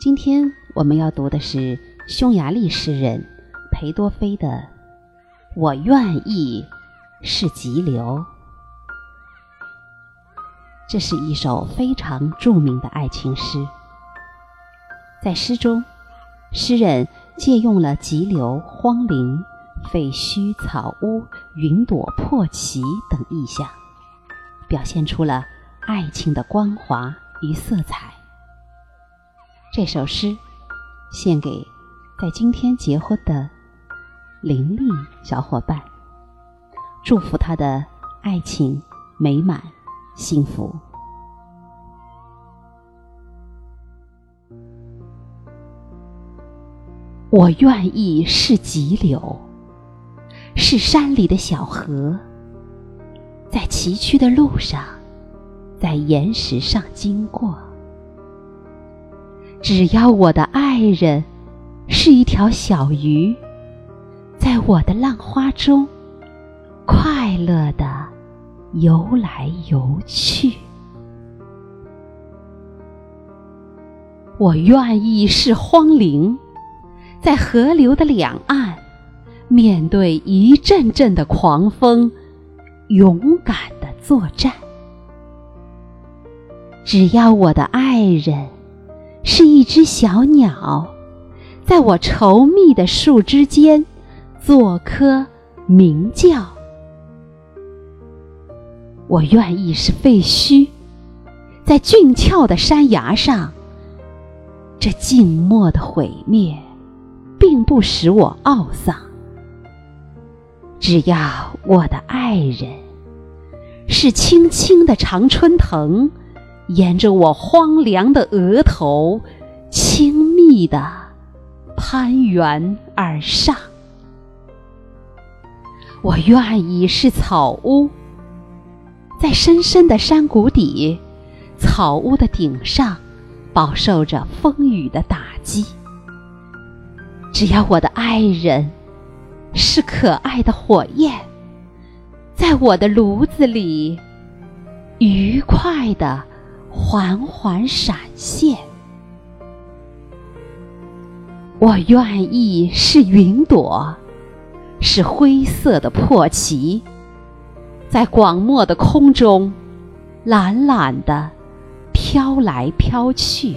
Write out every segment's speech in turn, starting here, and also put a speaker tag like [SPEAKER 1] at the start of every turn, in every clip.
[SPEAKER 1] 今天我们要读的是匈牙利诗人裴多菲的《我愿意是急流》。这是一首非常著名的爱情诗。在诗中，诗人借用了急流、荒林、废墟、草屋、云朵、破旗等意象，表现出了爱情的光华与色彩。这首诗献给在今天结婚的林丽小伙伴，祝福他的爱情美满幸福。我愿意是急流，是山里的小河，在崎岖的路上，在岩石上经过。只要我的爱人是一条小鱼，在我的浪花中快乐的游来游去，我愿意是荒林，在河流的两岸，面对一阵阵的狂风，勇敢的作战。只要我的爱人。是一只小鸟，在我稠密的树枝间做棵鸣叫。我愿意是废墟，在峻峭的山崖上。这静默的毁灭，并不使我懊丧。只要我的爱人是青青的常春藤。沿着我荒凉的额头，亲密地攀援而上。我愿意是草屋，在深深的山谷底，草屋的顶上，饱受着风雨的打击。只要我的爱人是可爱的火焰，在我的炉子里，愉快的。缓缓闪现。我愿意是云朵，是灰色的破旗，在广漠的空中，懒懒的飘来飘去。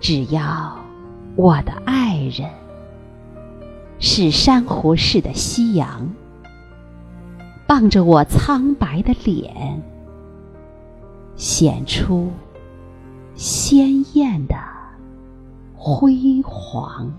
[SPEAKER 1] 只要我的爱人是珊瑚似的夕阳，傍着我苍白的脸。显出鲜艳的辉煌。